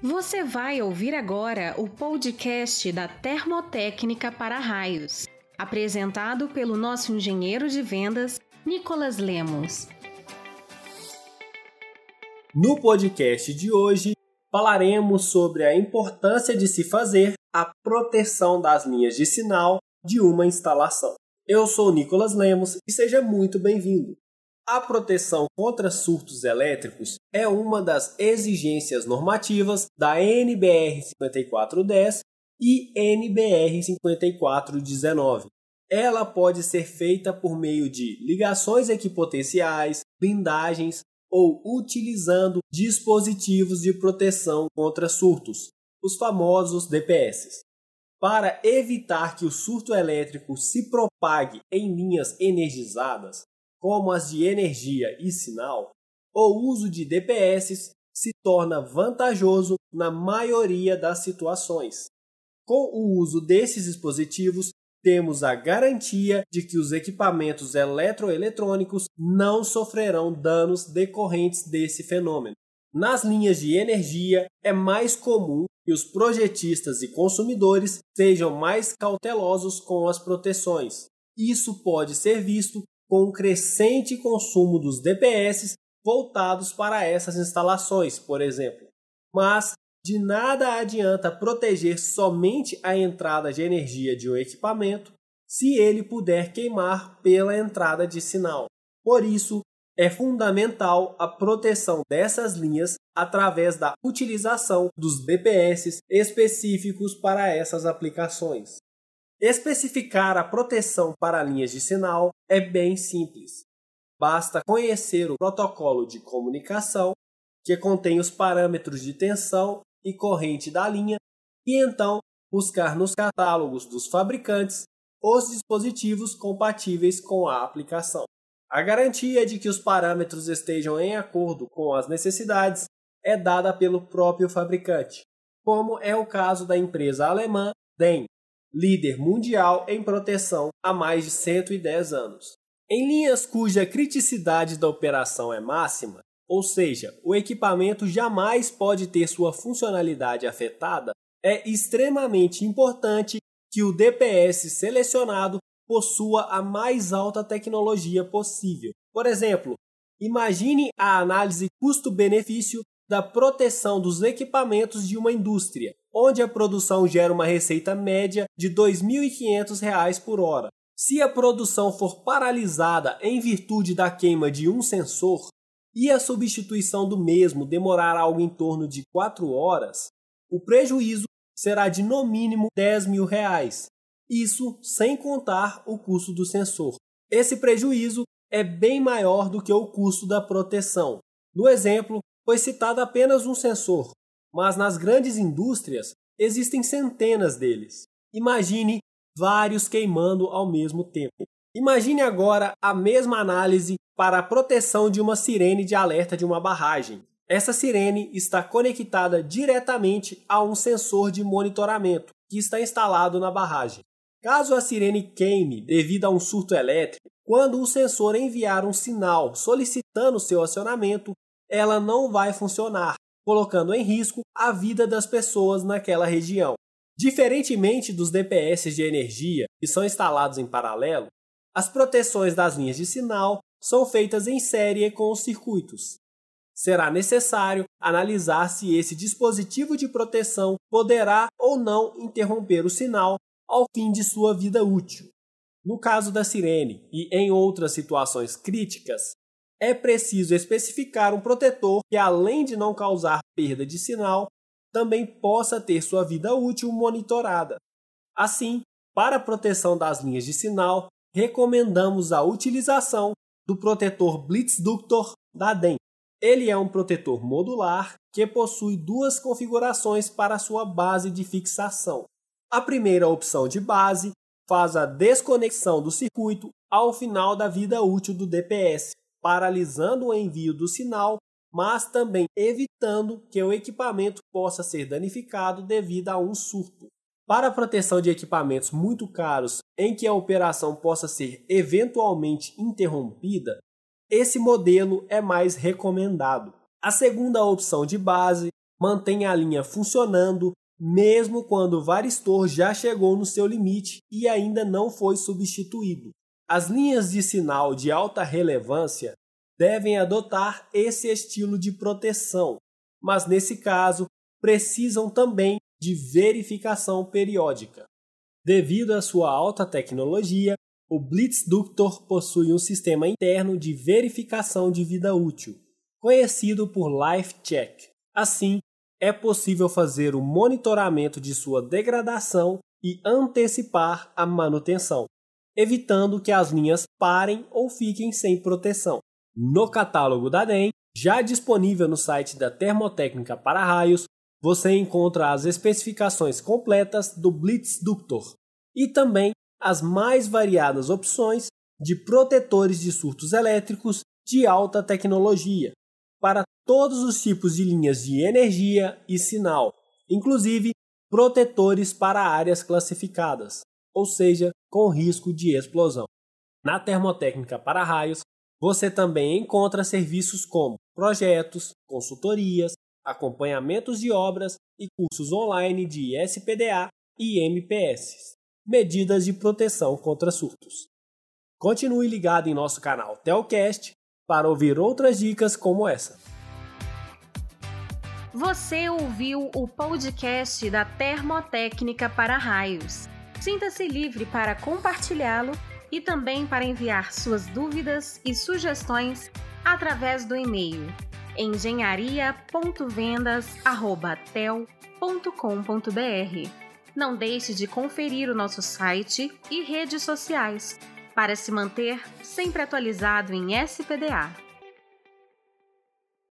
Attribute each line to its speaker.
Speaker 1: Você vai ouvir agora o podcast da Termotécnica para Raios, apresentado pelo nosso engenheiro de vendas, Nicolas Lemos.
Speaker 2: No podcast de hoje, falaremos sobre a importância de se fazer a proteção das linhas de sinal de uma instalação. Eu sou Nicolas Lemos e seja muito bem-vindo. A proteção contra surtos elétricos é uma das exigências normativas da NBR 5410 e NBR 5419. Ela pode ser feita por meio de ligações equipotenciais, blindagens ou utilizando dispositivos de proteção contra surtos, os famosos DPS. Para evitar que o surto elétrico se propague em linhas energizadas, como as de energia e sinal, o uso de DPS se torna vantajoso na maioria das situações. Com o uso desses dispositivos, temos a garantia de que os equipamentos eletroeletrônicos não sofrerão danos decorrentes desse fenômeno. Nas linhas de energia, é mais comum que os projetistas e consumidores sejam mais cautelosos com as proteções. Isso pode ser visto com o crescente consumo dos DPS voltados para essas instalações, por exemplo. Mas de nada adianta proteger somente a entrada de energia de um equipamento se ele puder queimar pela entrada de sinal. Por isso, é fundamental a proteção dessas linhas através da utilização dos DPS específicos para essas aplicações. Especificar a proteção para linhas de sinal é bem simples. Basta conhecer o protocolo de comunicação, que contém os parâmetros de tensão e corrente da linha, e então buscar nos catálogos dos fabricantes os dispositivos compatíveis com a aplicação. A garantia de que os parâmetros estejam em acordo com as necessidades é dada pelo próprio fabricante, como é o caso da empresa alemã DEN, líder mundial em proteção há mais de 110 anos. Em linhas cuja criticidade da operação é máxima, ou seja, o equipamento jamais pode ter sua funcionalidade afetada, é extremamente importante que o DPS selecionado possua a mais alta tecnologia possível. Por exemplo, imagine a análise custo-benefício da proteção dos equipamentos de uma indústria, onde a produção gera uma receita média de R$ 2.500 por hora. Se a produção for paralisada em virtude da queima de um sensor e a substituição do mesmo demorar algo em torno de 4 horas, o prejuízo será de no mínimo 10 mil reais. Isso sem contar o custo do sensor. Esse prejuízo é bem maior do que o custo da proteção. No exemplo, foi citado apenas um sensor, mas nas grandes indústrias existem centenas deles. Imagine vários queimando ao mesmo tempo. Imagine agora a mesma análise para a proteção de uma sirene de alerta de uma barragem. Essa sirene está conectada diretamente a um sensor de monitoramento que está instalado na barragem. Caso a sirene queime devido a um surto elétrico, quando o sensor enviar um sinal solicitando seu acionamento, ela não vai funcionar, colocando em risco a vida das pessoas naquela região. Diferentemente dos DPS de energia que são instalados em paralelo, as proteções das linhas de sinal são feitas em série com os circuitos. Será necessário analisar se esse dispositivo de proteção poderá ou não interromper o sinal ao fim de sua vida útil. No caso da sirene e em outras situações críticas, é preciso especificar um protetor que, além de não causar perda de sinal, também possa ter sua vida útil monitorada. Assim, para a proteção das linhas de sinal, recomendamos a utilização do protetor Blitzductor da DEM. Ele é um protetor modular que possui duas configurações para sua base de fixação. A primeira opção de base faz a desconexão do circuito ao final da vida útil do DPS, paralisando o envio do sinal, mas também evitando que o equipamento possa ser danificado devido a um surto. Para a proteção de equipamentos muito caros em que a operação possa ser eventualmente interrompida, esse modelo é mais recomendado. A segunda opção de base mantém a linha funcionando mesmo quando o varistor já chegou no seu limite e ainda não foi substituído. As linhas de sinal de alta relevância devem adotar esse estilo de proteção, mas nesse caso precisam também de verificação periódica. Devido à sua alta tecnologia, o Blitzductor possui um sistema interno de verificação de vida útil, conhecido por Life Check. Assim, é possível fazer o monitoramento de sua degradação e antecipar a manutenção, evitando que as linhas parem ou fiquem sem proteção. No catálogo da DEM, já disponível no site da Termotécnica para Raios, você encontra as especificações completas do Blitzductor e também as mais variadas opções de protetores de surtos elétricos de alta tecnologia para todos os tipos de linhas de energia e sinal, inclusive protetores para áreas classificadas, ou seja, com risco de explosão. Na termotécnica para raios, você também encontra serviços como projetos, consultorias, acompanhamentos de obras e cursos online de SPDA e MPS, medidas de proteção contra surtos. Continue ligado em nosso canal Telcast para ouvir outras dicas como essa.
Speaker 1: Você ouviu o podcast da Termotécnica para Raios. Sinta-se livre para compartilhá-lo e também para enviar suas dúvidas e sugestões através do e-mail engenharia.vendas@tel.com.br. Não deixe de conferir o nosso site e redes sociais para se manter sempre atualizado em SPDA.